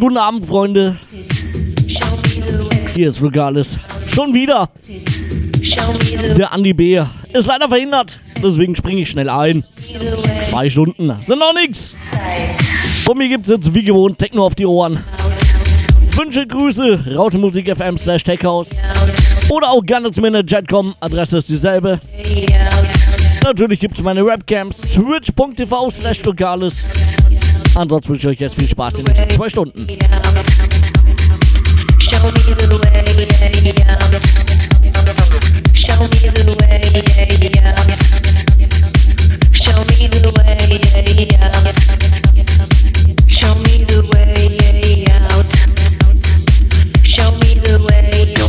Wunderschönen guten Abend, Freunde. Hier ist Regales. Schon wieder. Der Andi B. ist leider verhindert, deswegen springe ich schnell ein. Zwei Stunden sind noch nix. Von mir gibt's jetzt wie gewohnt Techno auf die Ohren. Wünsche, Grüße, Rautemusik FM slash Techhouse. Oder auch gerne zu mir in der Jetcom, Adresse ist dieselbe. Natürlich gibt es meine Webcams, twitch.tv slash. Ansonsten wünsche ich euch jetzt viel Spaß in den zwei Stunden. Show me the way out. Show me the way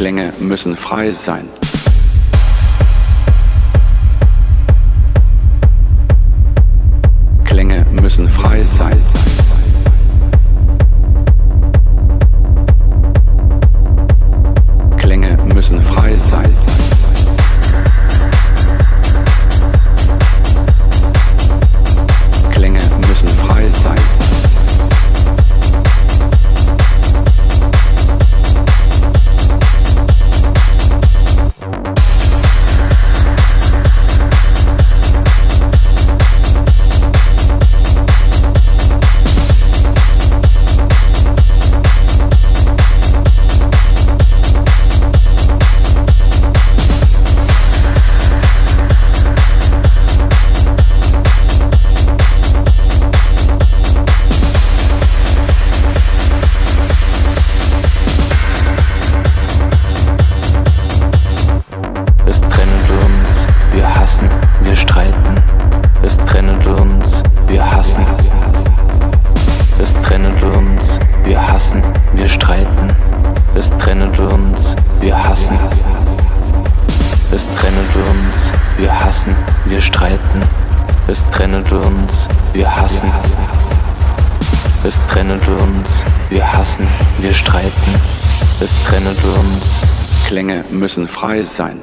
Klänge müssen frei sein. Müssen frei sein.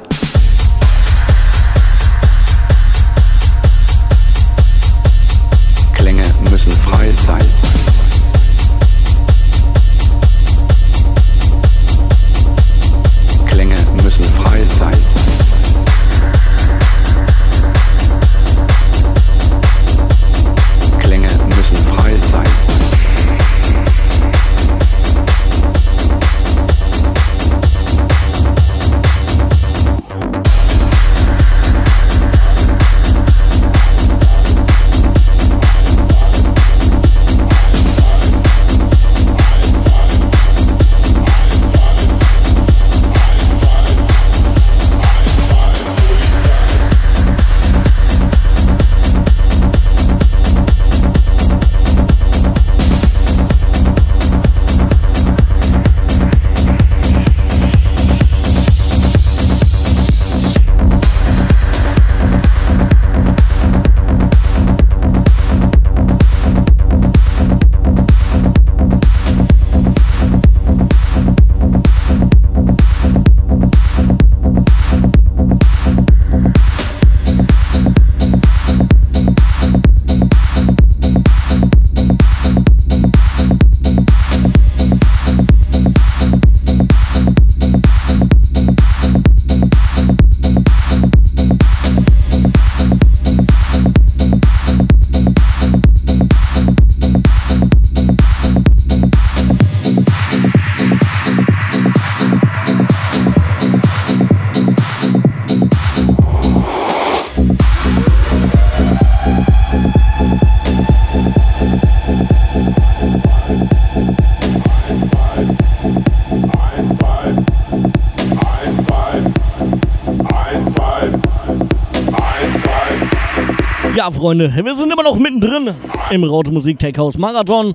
Freunde, wir sind immer noch mittendrin im Raute Musik Tech House Marathon.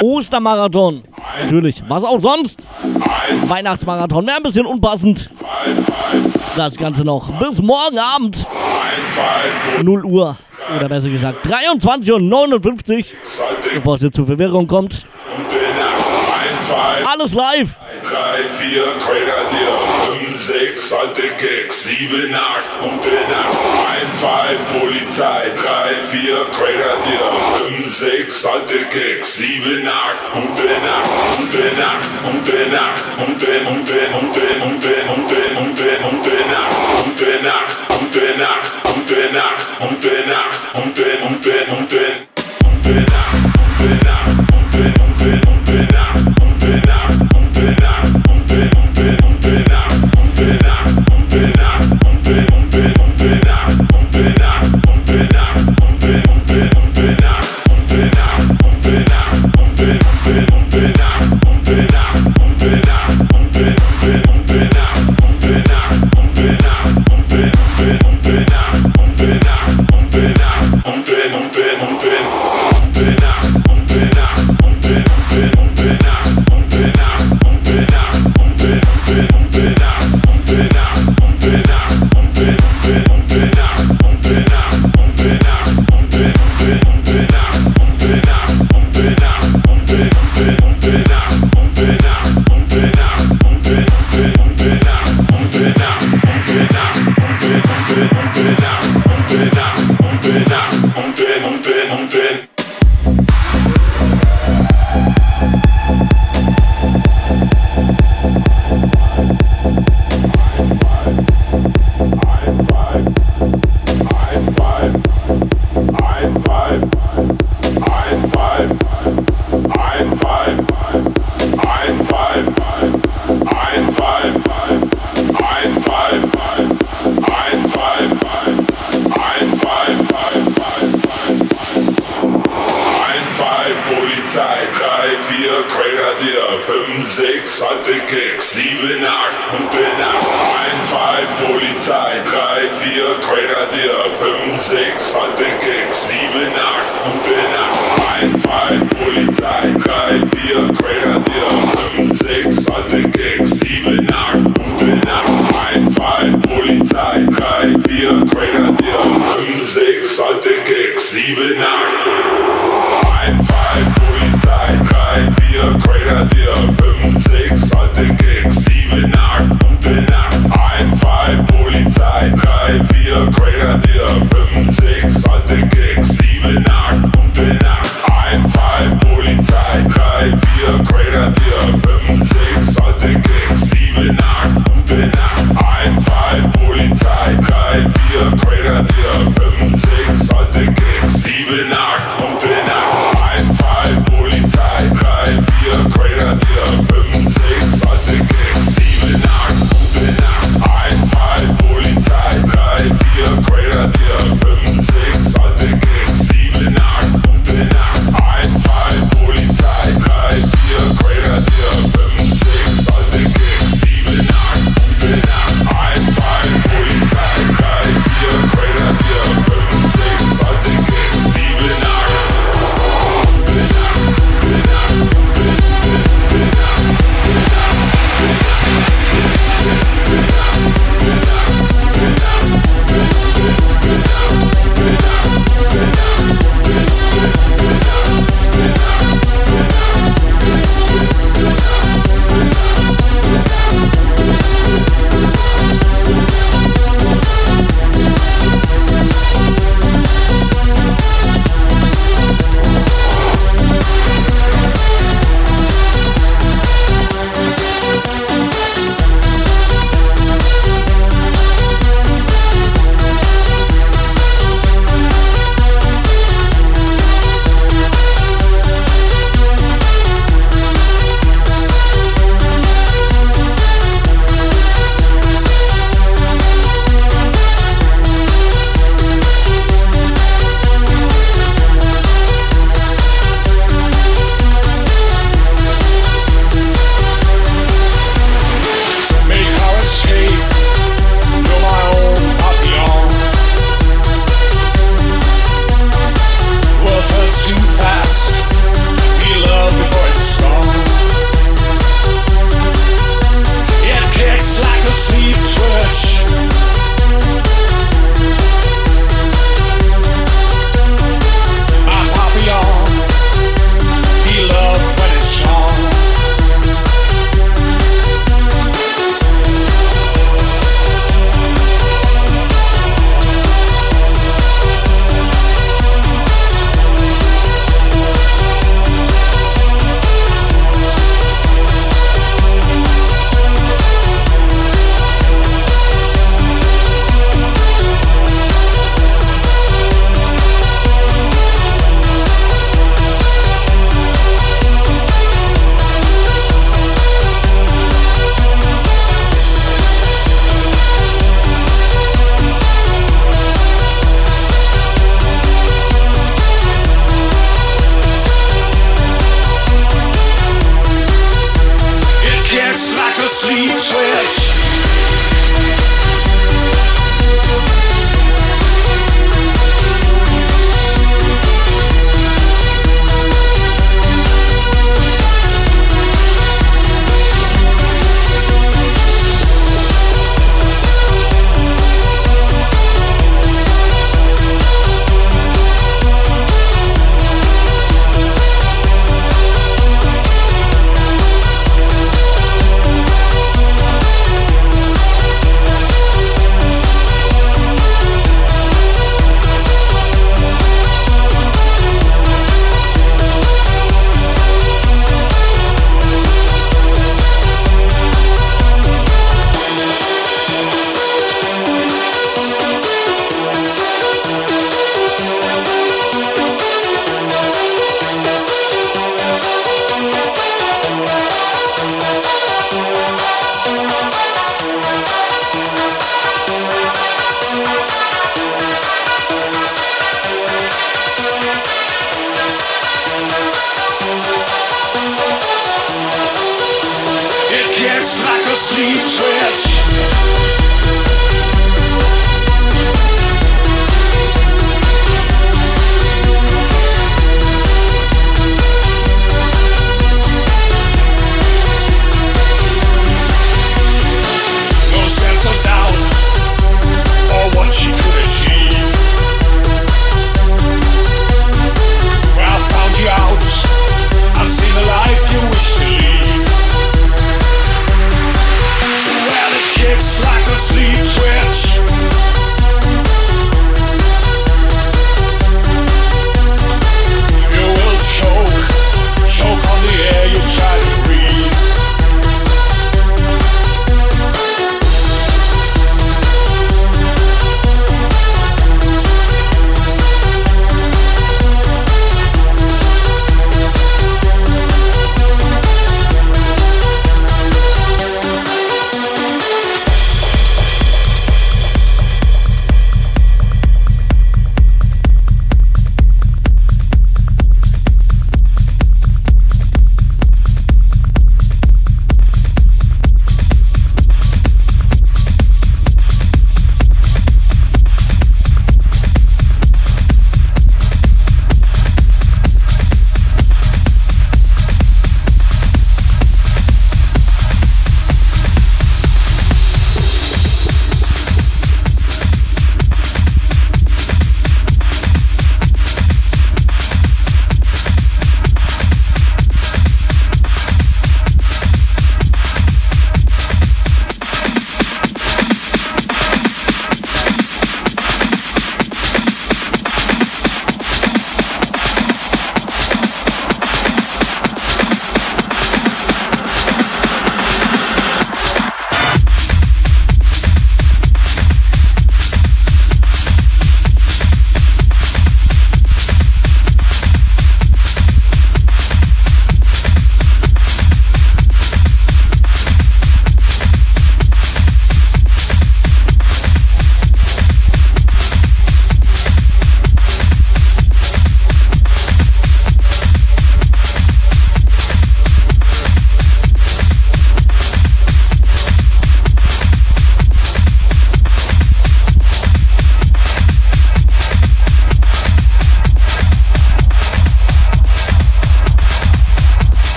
Ostermarathon. Natürlich, was auch sonst. Weihnachtsmarathon wäre ein bisschen unpassend. Das Ganze noch bis morgen Abend. 0 Uhr. Oder besser gesagt 23 Uhr 59. Bevor es jetzt zu Verwirrung kommt. Alles live. 3, 4, Grenadier, 5, 6, alte Keks, 7, 8, gute Nacht, 1, 2, Polizei, 3, 4, Grenadier, 5, 6, alte Keks, 7, 8, gute Nacht, gute Nacht, gute Nacht, gute, gute, gute, gute, gute, gute, gute Nacht, gute Nacht, gute Nacht, gute Nacht, gute Nacht, gute, gute, gute, gute Nacht, gute Nacht, gute, gute, gute Nacht,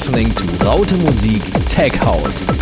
listening to Raute Musik Tech House.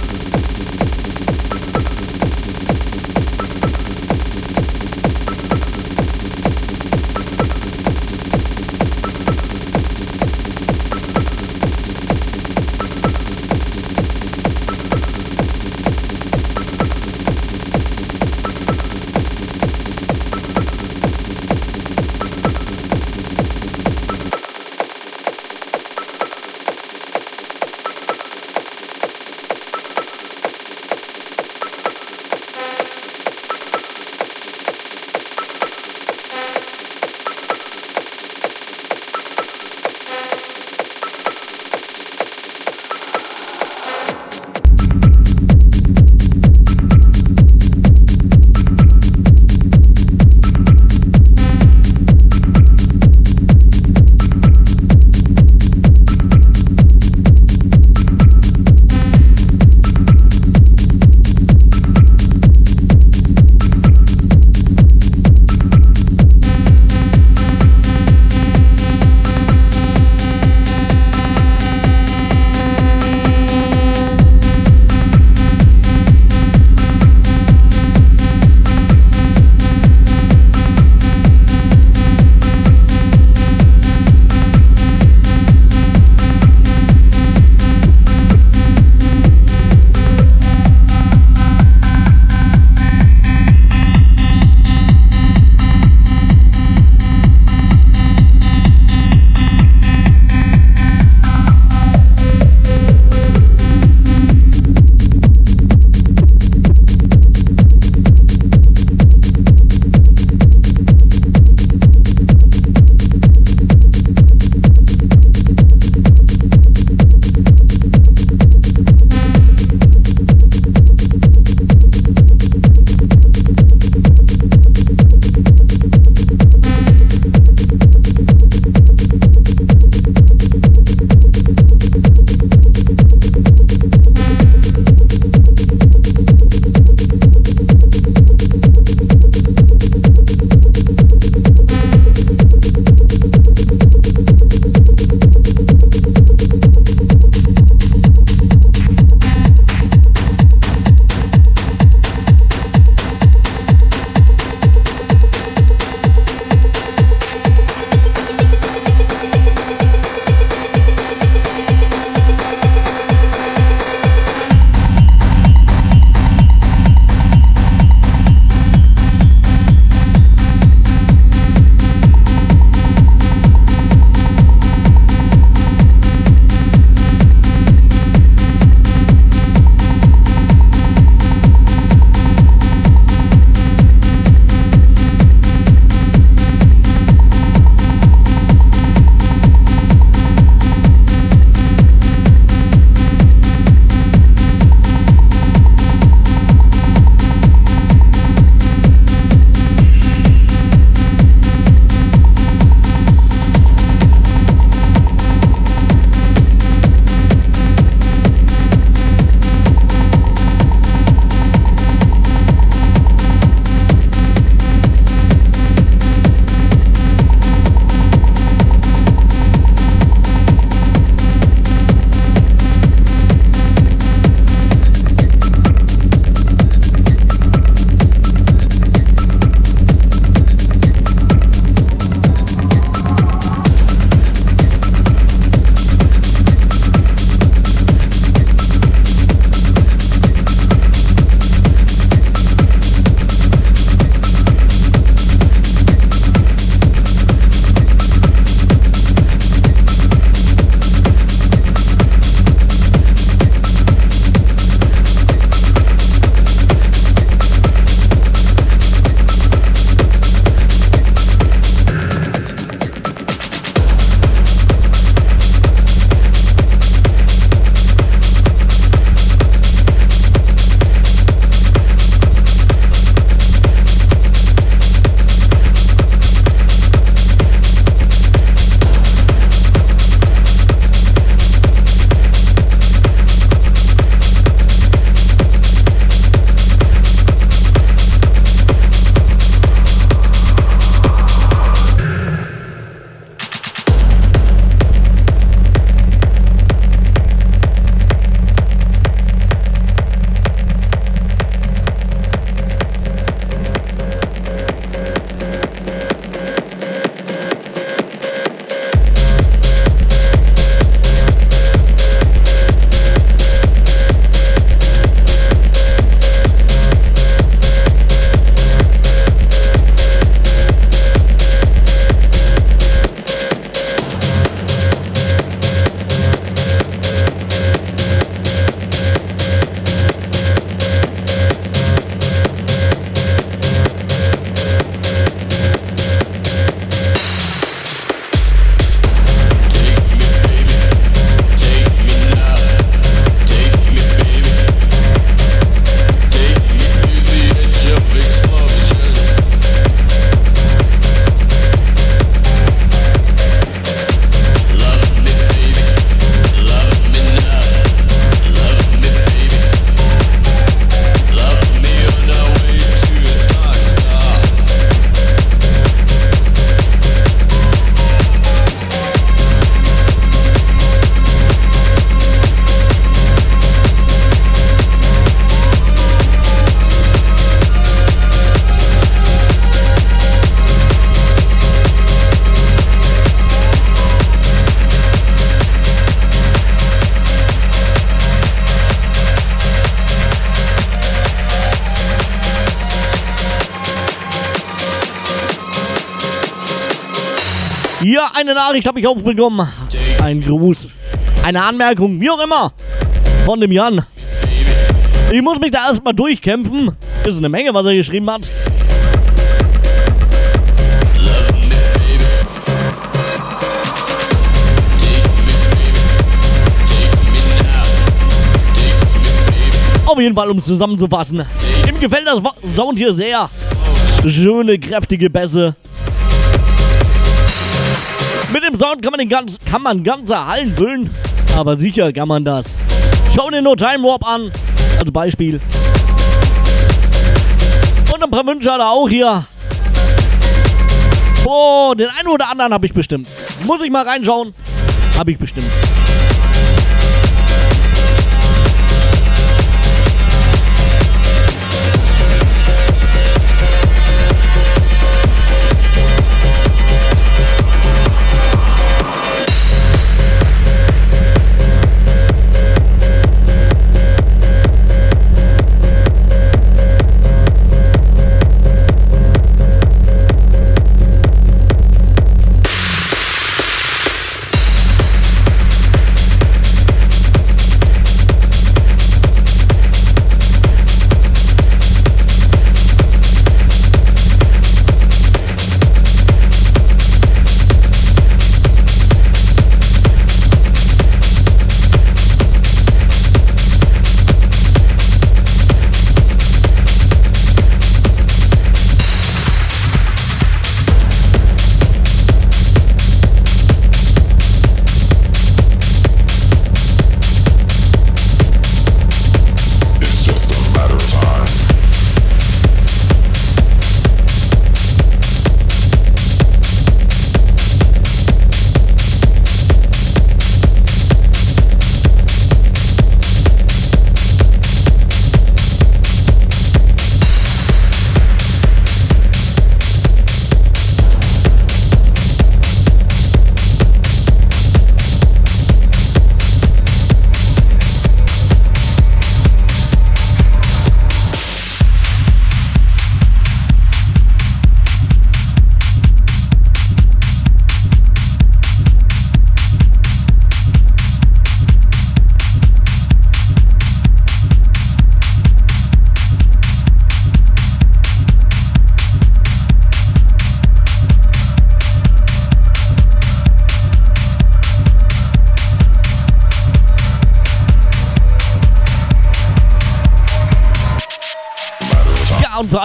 Eine Nachricht habe ich auch bekommen. Ein Gruß, eine Anmerkung, wie auch immer, von dem Jan. Ich muss mich da erstmal durchkämpfen. Ist eine Menge, was er geschrieben hat. Auf jeden Fall, um es zusammenzufassen. Ihm gefällt das Sound hier sehr. Schöne, kräftige Bässe. Mit dem Sound kann man, den ganz, kann man ganze Hallen füllen. Aber sicher kann man das. Schau dir nur Time Warp an. Als Beispiel. Und ein paar Wünsche hat er auch hier. Oh, den einen oder anderen habe ich bestimmt. Muss ich mal reinschauen. Habe ich bestimmt.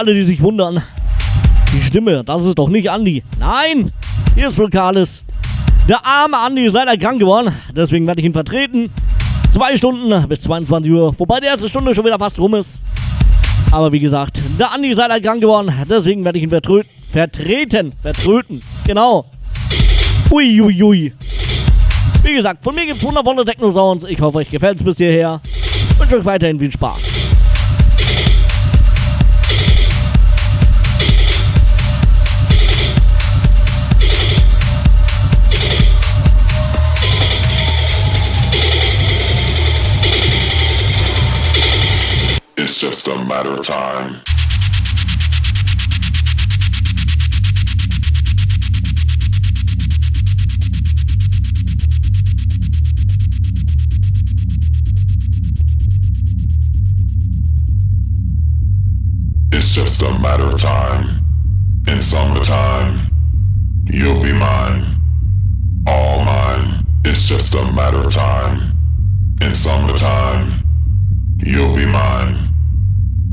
Alle, die sich wundern. Die Stimme, das ist doch nicht Andi. Nein, hier ist Vulkalis. Der arme Andi ist leider krank geworden, deswegen werde ich ihn vertreten. Zwei Stunden bis 22 Uhr, wobei die erste Stunde schon wieder fast rum ist. Aber wie gesagt, der Andi ist leider krank geworden, deswegen werde ich ihn vertröten. Vertreten, vertröten, genau. Uiuiui. Ui, ui. Wie gesagt, von mir gibt es wundervolle Techno-Sounds. Ich hoffe, euch gefällt es bis hierher. Ich wünsche euch weiterhin viel Spaß. Just a matter of time. It's just a matter of time. In summertime, you'll be mine. All mine. It's just a matter of time. In summertime, you'll be mine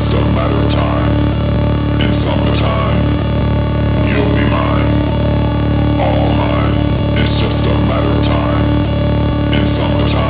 It's just a matter of time. In summertime,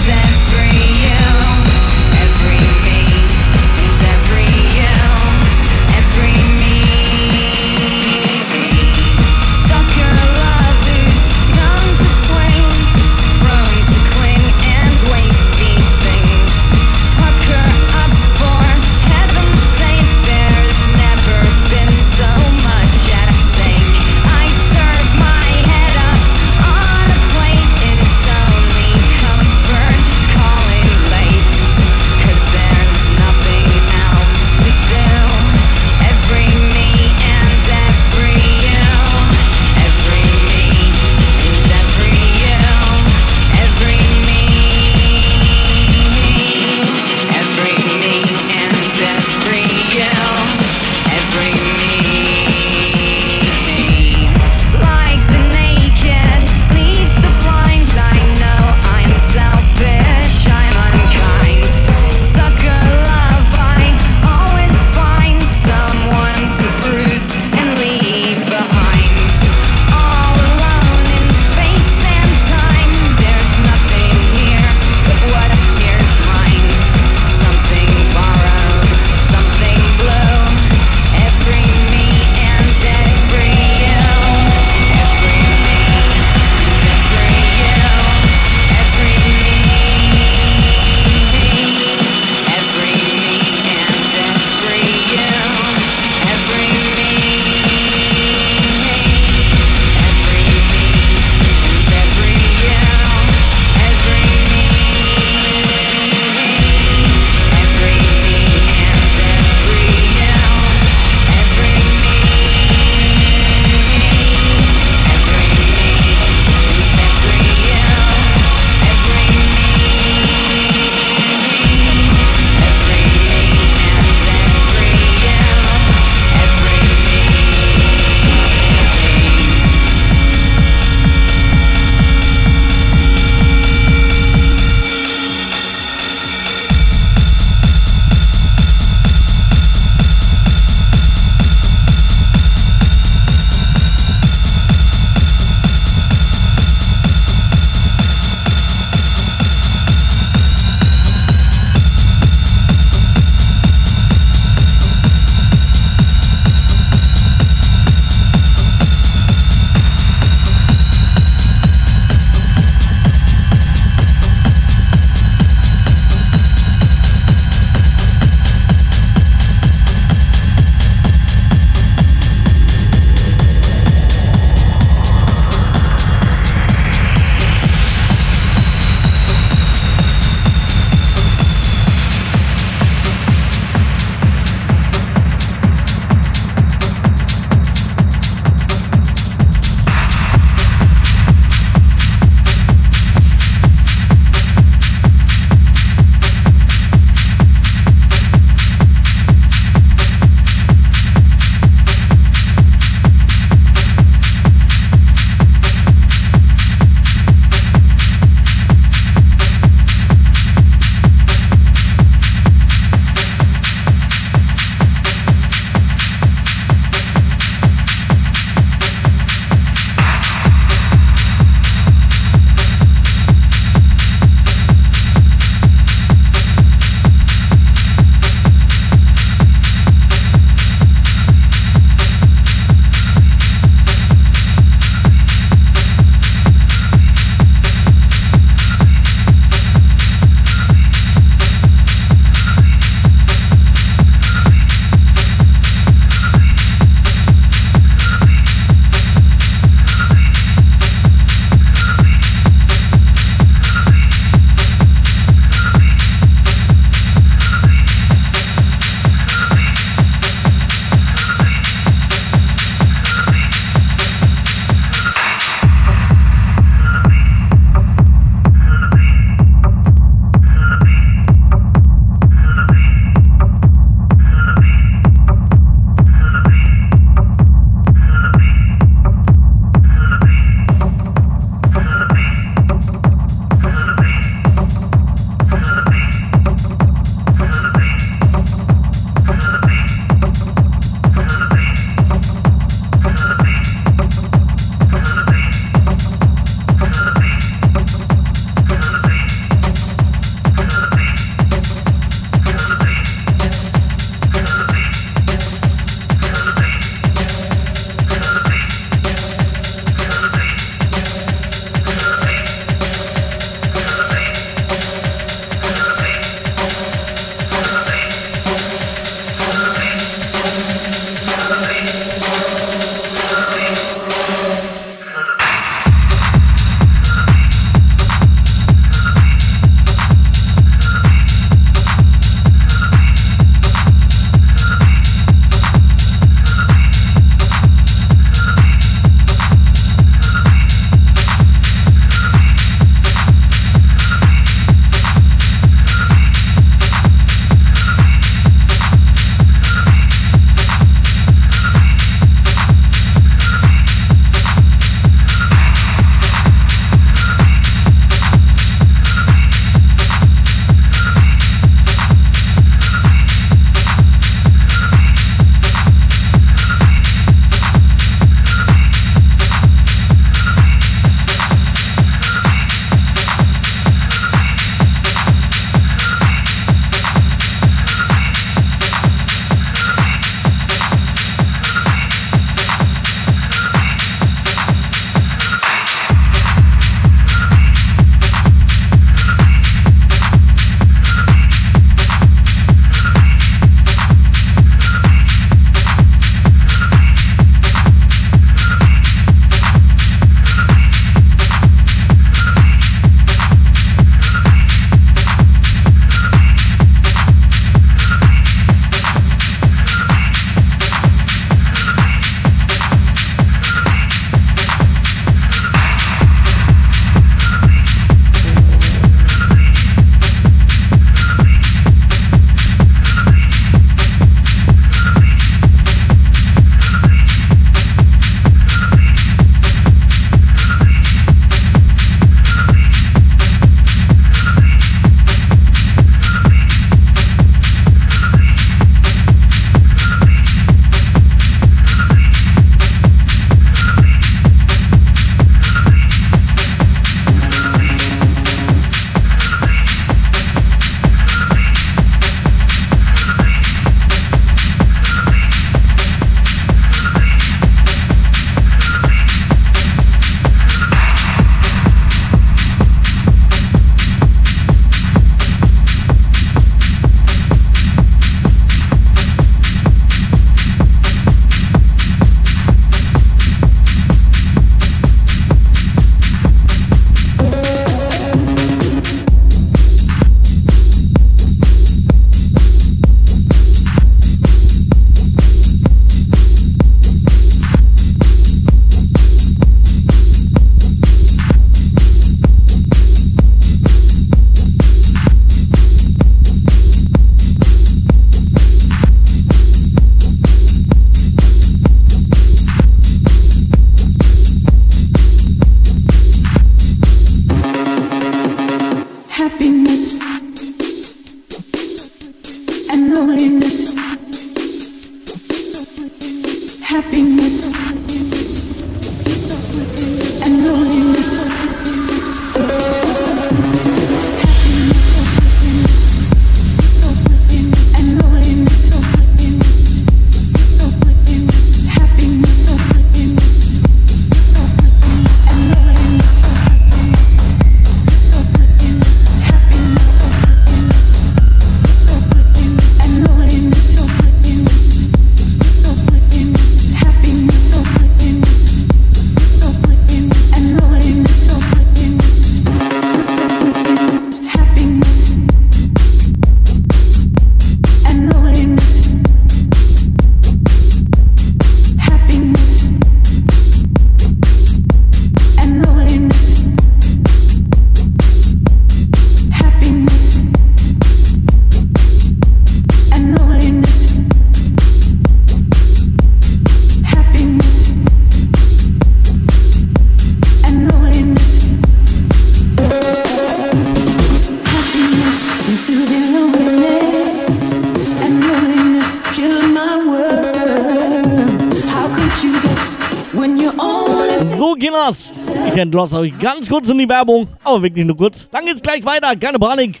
lasst euch ganz kurz in die Werbung, aber wirklich nur kurz. Dann geht's gleich weiter, keine Panik.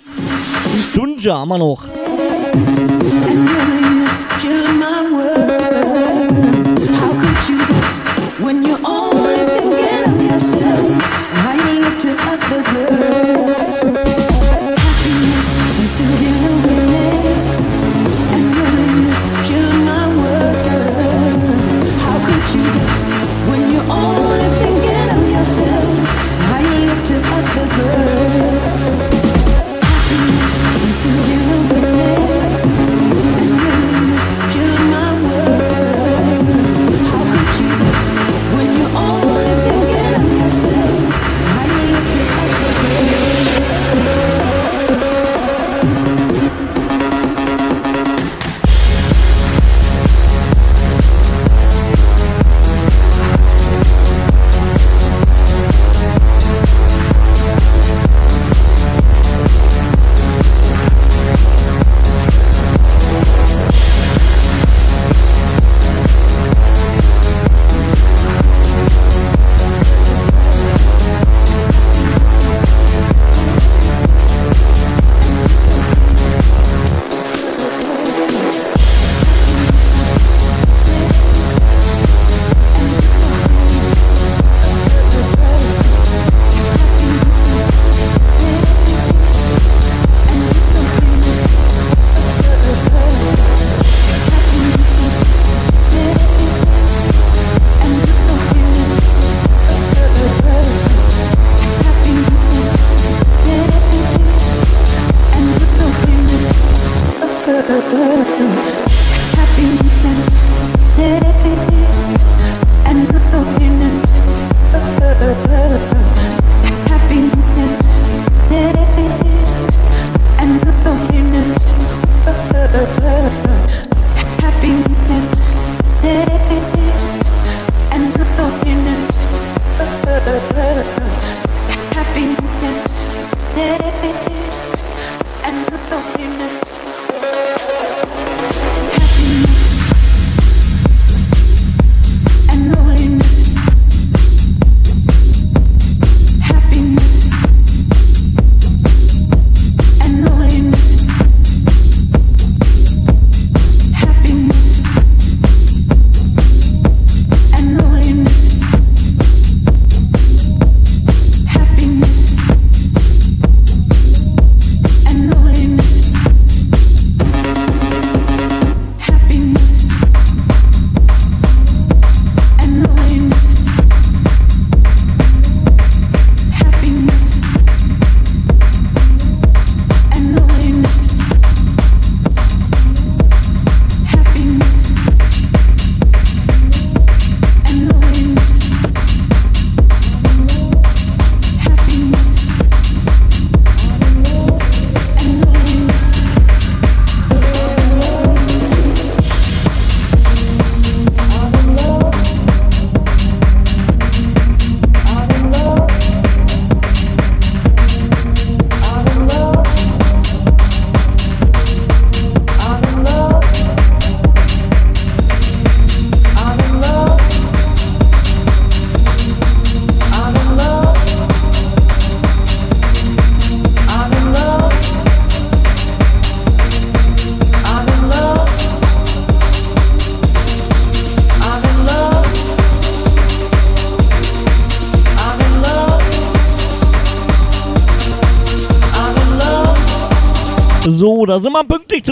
Stunde haben wir noch.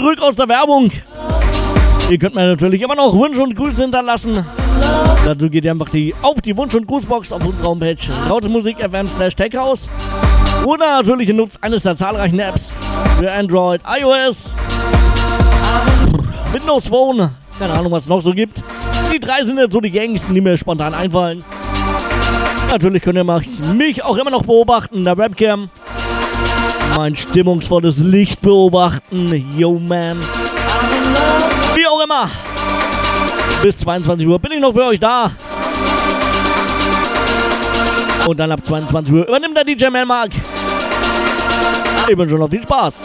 Zurück aus der Werbung. Ihr könnt mir natürlich immer noch Wunsch und Grüße hinterlassen. Dazu geht ihr einfach die, auf die Wunsch- und Grußbox auf unserer Homepage Musik FM slash Techhouse. Oder natürlich nutzt eines der zahlreichen Apps für Android, iOS, Windows Phone, keine Ahnung was es noch so gibt. Die drei sind jetzt so die gängigsten, die mir spontan einfallen. Natürlich könnt ihr mich auch immer noch beobachten in der Webcam. Mein stimmungsvolles Licht beobachten. Yo, man. Wie auch immer. Bis 22 Uhr bin ich noch für euch da. Und dann ab 22 Uhr übernimmt der DJ Melmark. Ich wünsche noch viel Spaß.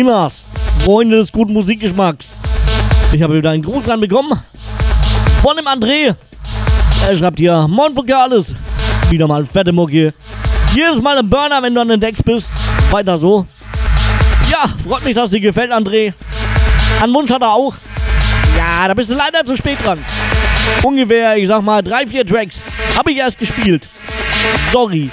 Chinas, Freunde des guten Musikgeschmacks. Ich habe wieder einen Gruß reinbekommen von dem André. Er schreibt hier, Moin Vokales. Wieder mal fette Mucke. Jedes Mal ein Burner, wenn du an den Decks bist. Weiter so. Ja, freut mich, dass dir gefällt, André. An Wunsch hat er auch. Ja, da bist du leider zu spät dran. Ungefähr, ich sag mal, drei, vier Tracks habe ich erst gespielt. Sorry.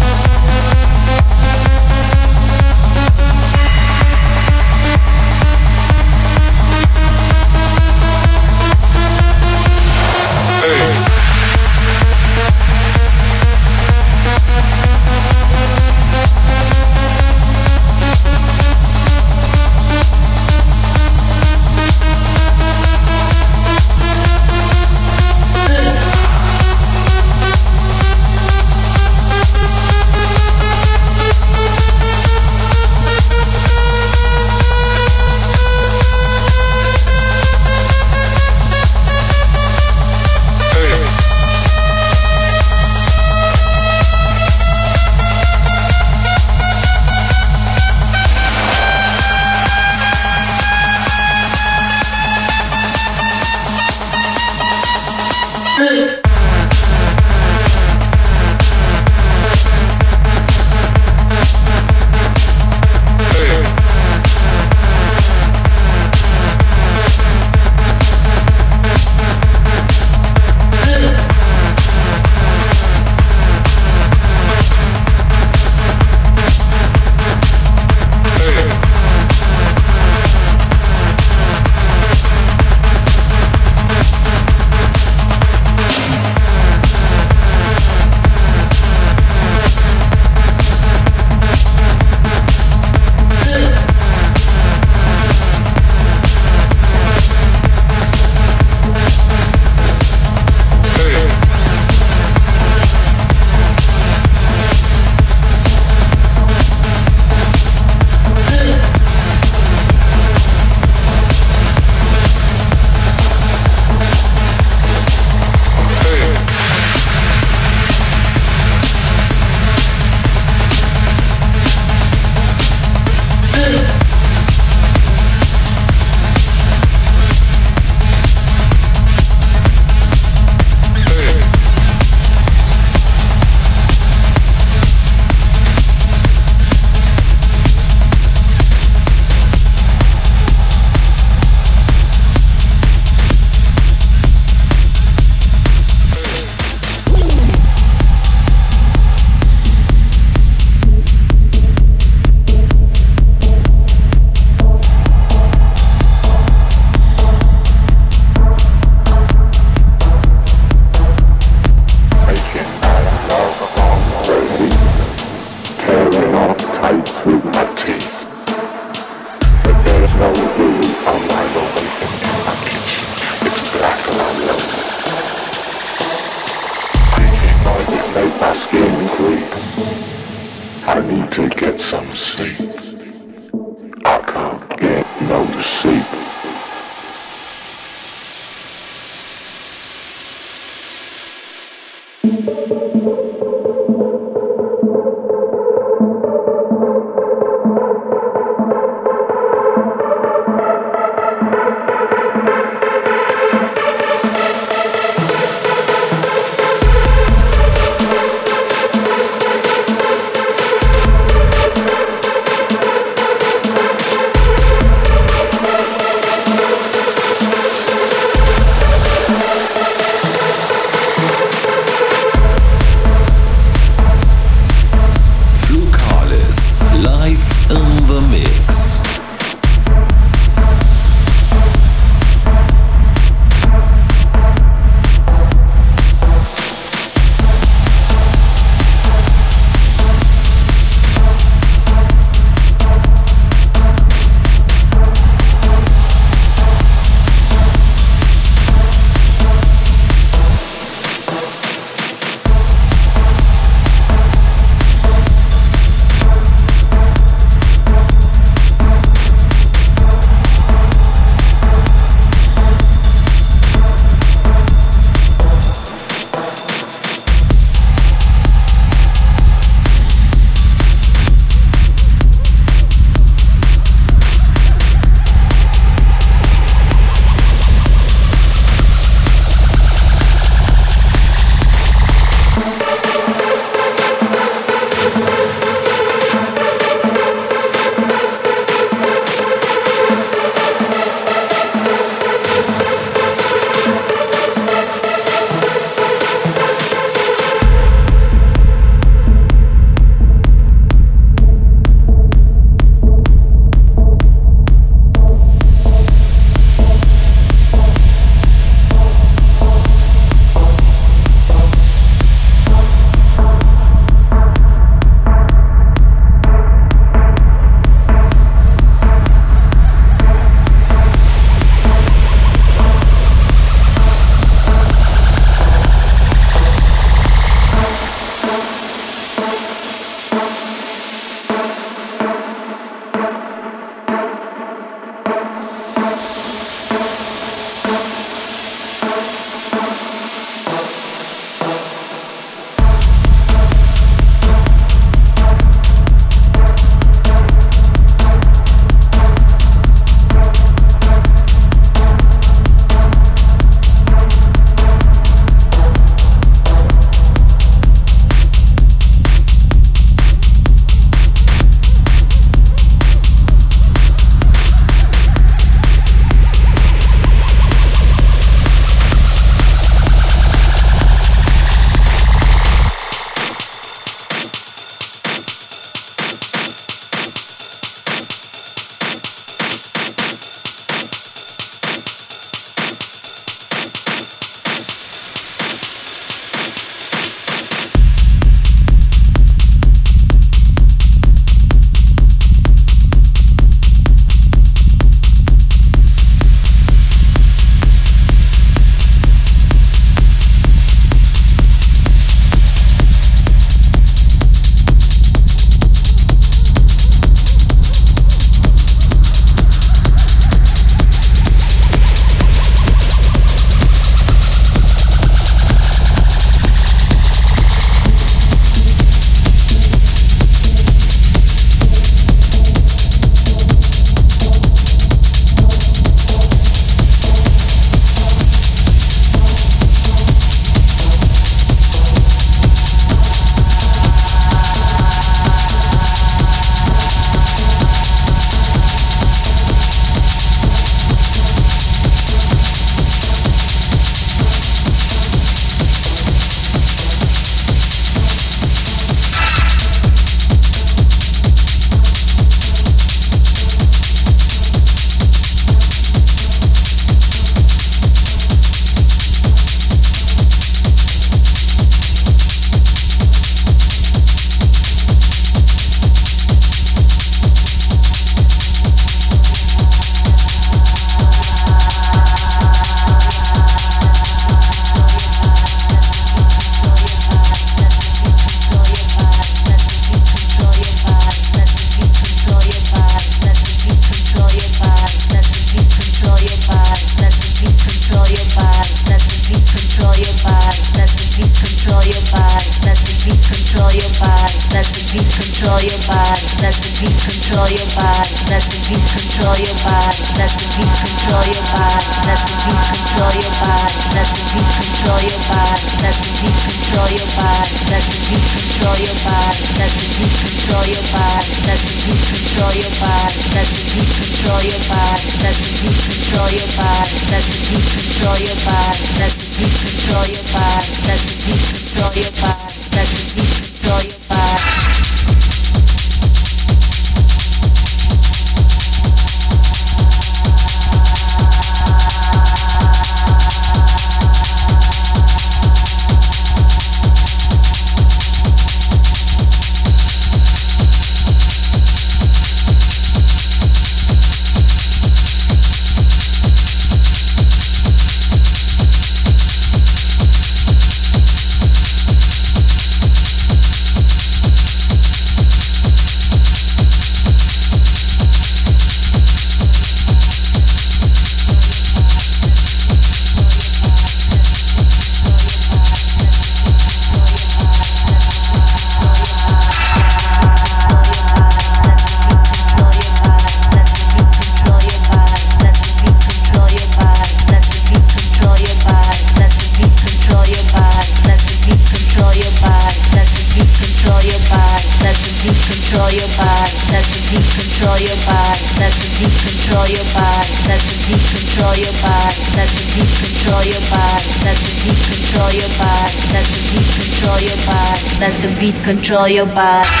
control your body.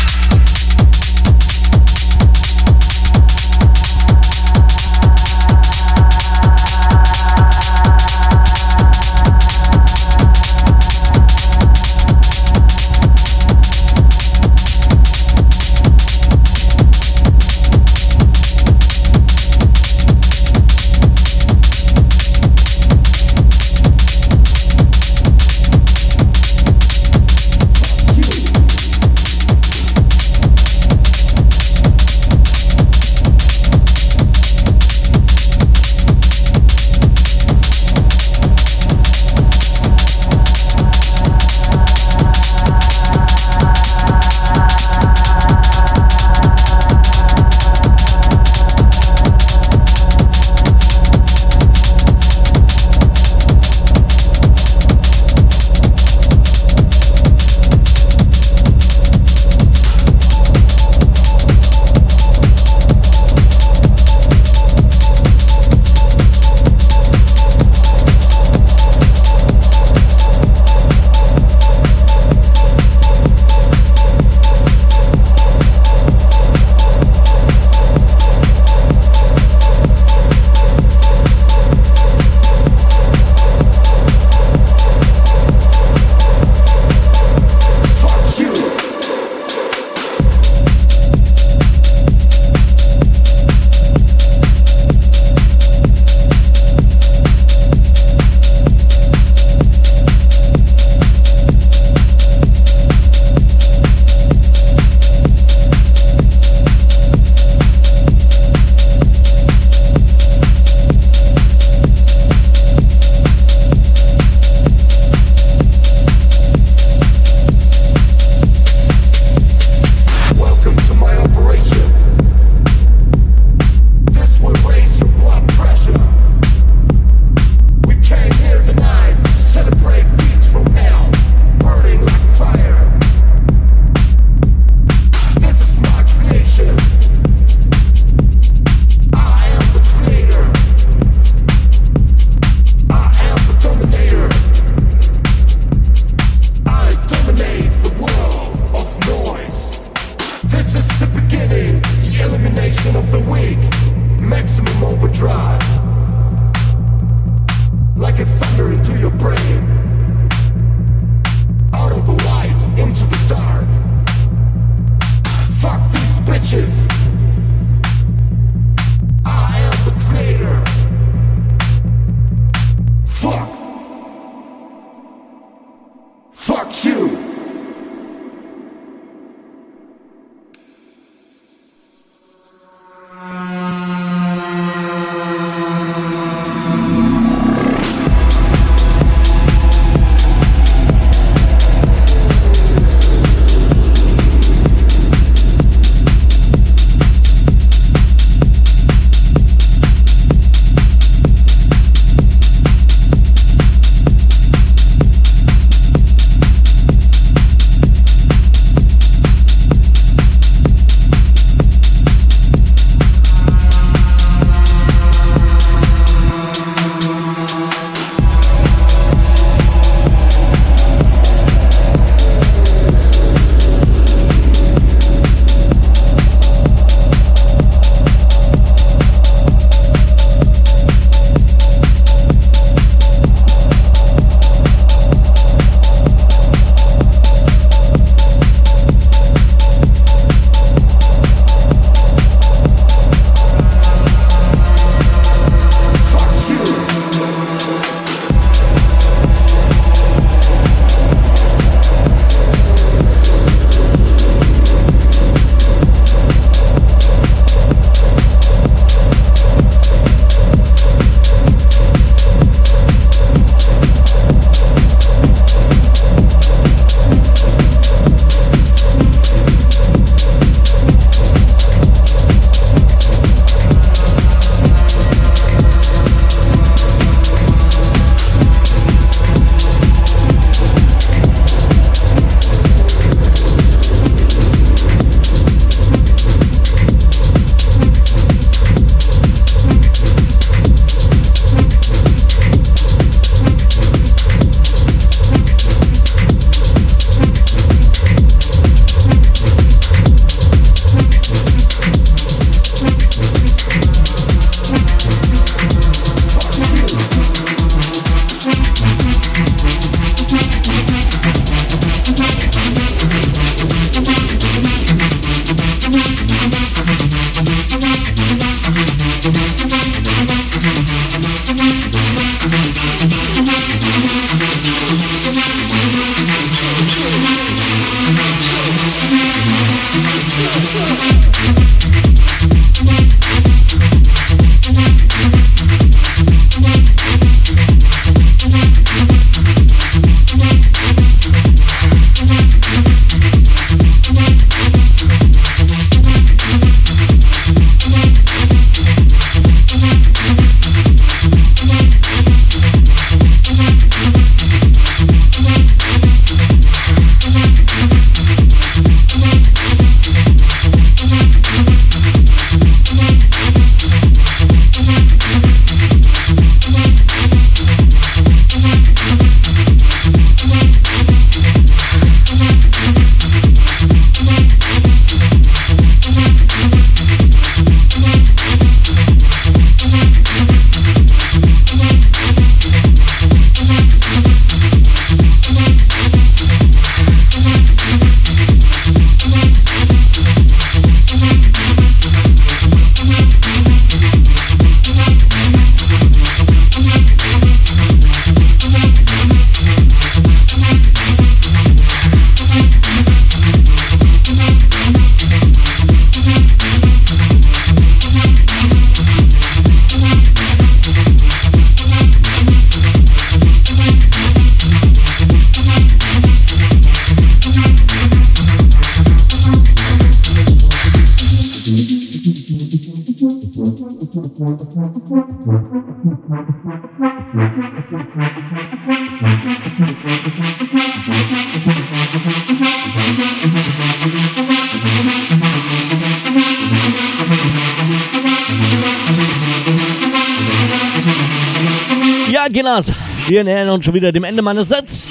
Ja, Gillers, wir nähern uns schon wieder dem Ende meines Sets.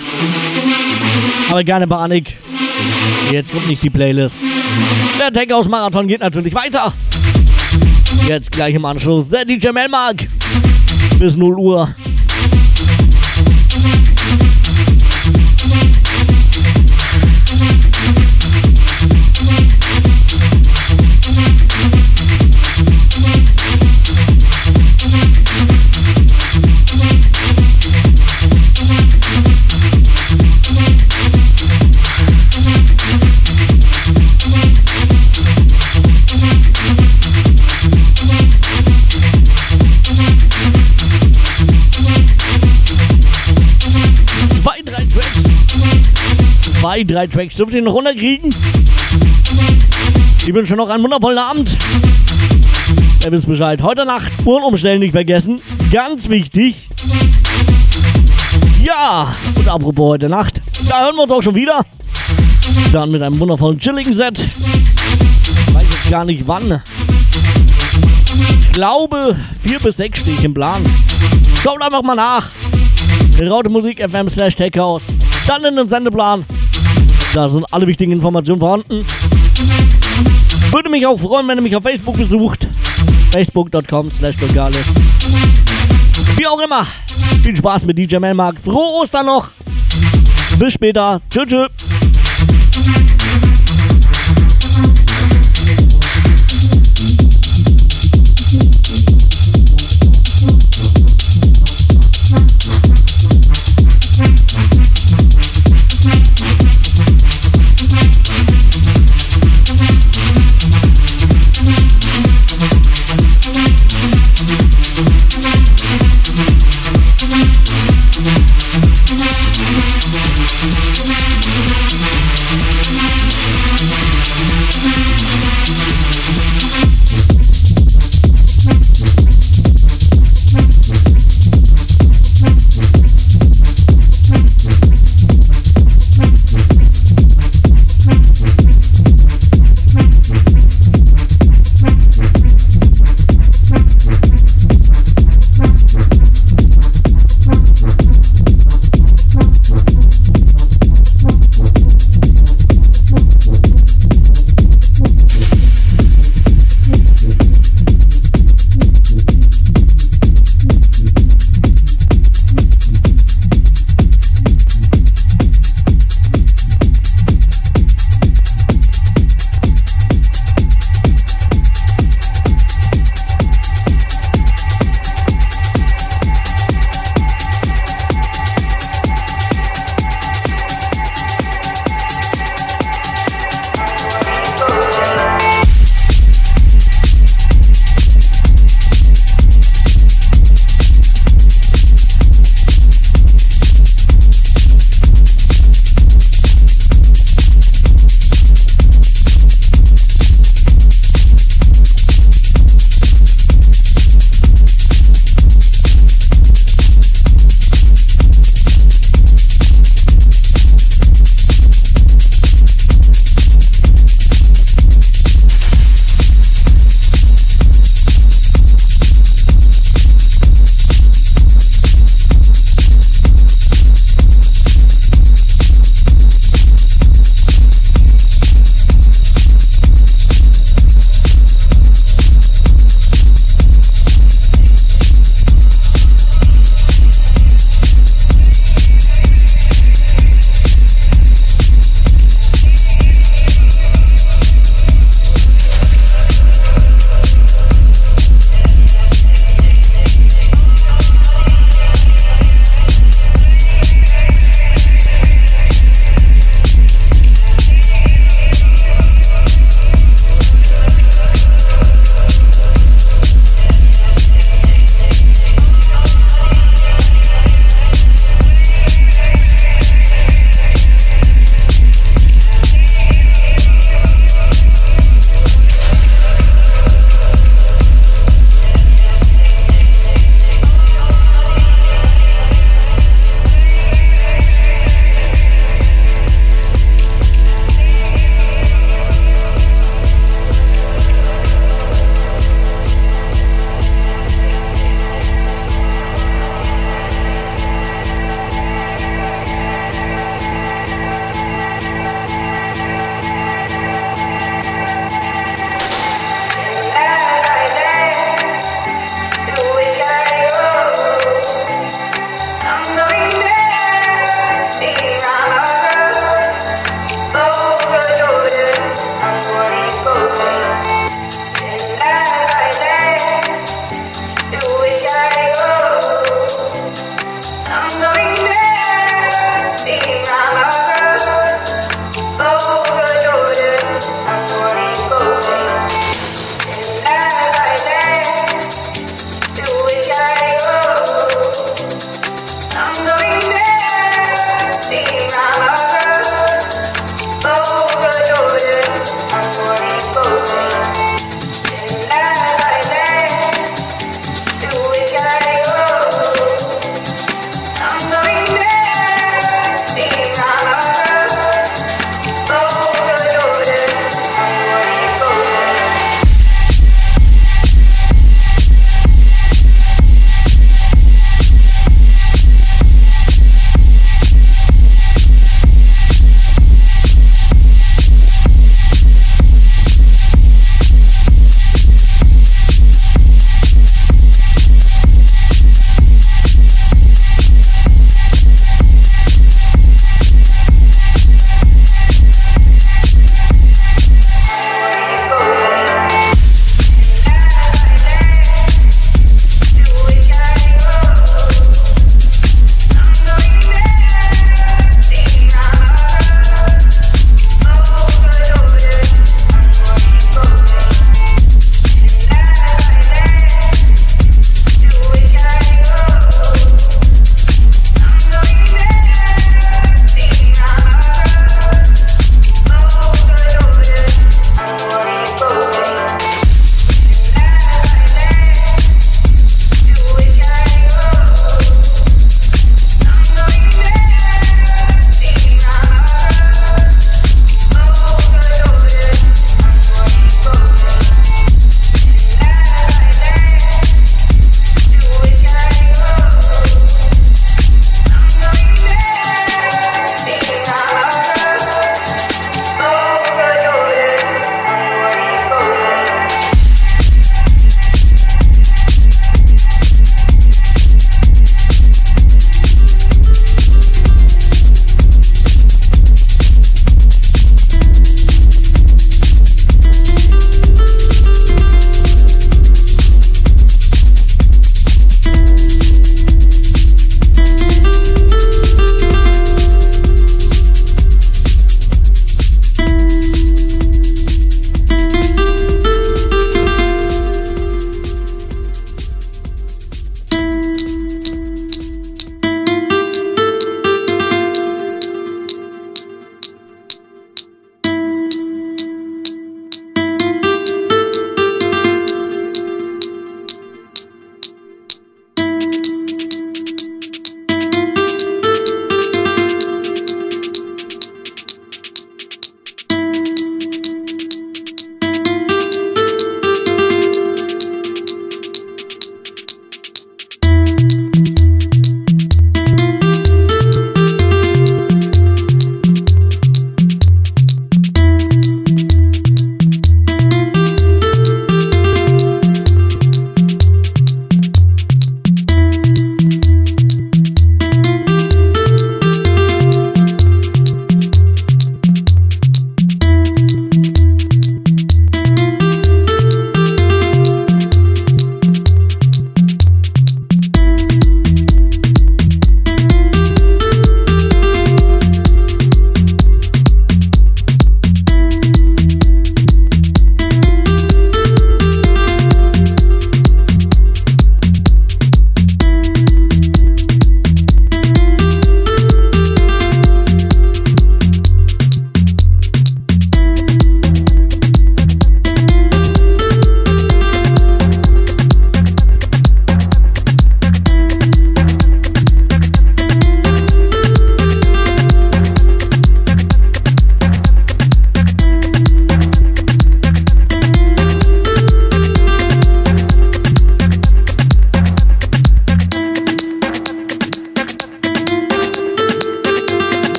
Aber keine Panik. Jetzt kommt nicht die Playlist. Der Takeout Marathon geht natürlich weiter. Jetzt gleich im Anschluss der DJ Melmark. Bis 0 Uhr. Zwei, drei Tracks dürft ihr noch runterkriegen. Ich wünsche noch einen wundervollen Abend. Ihr wisst Bescheid. Heute Nacht Uhren umstellen nicht vergessen. Ganz wichtig. Ja, und apropos heute Nacht. Da hören wir uns auch schon wieder. Dann mit einem wundervollen chilligen Set. Ich weiß jetzt gar nicht wann. Ich glaube, 4 bis 6 stehe ich im Plan. Schaut einfach mal nach. Raute Musik FM slash Techhouse. Dann in den Sendeplan. Da sind alle wichtigen Informationen vorhanden. Würde mich auch freuen, wenn ihr mich auf Facebook besucht. Facebook.com slash Wie auch immer. Viel Spaß mit DJ Melmark. Frohe Ostern noch. Bis später. Tschüss. tschüss.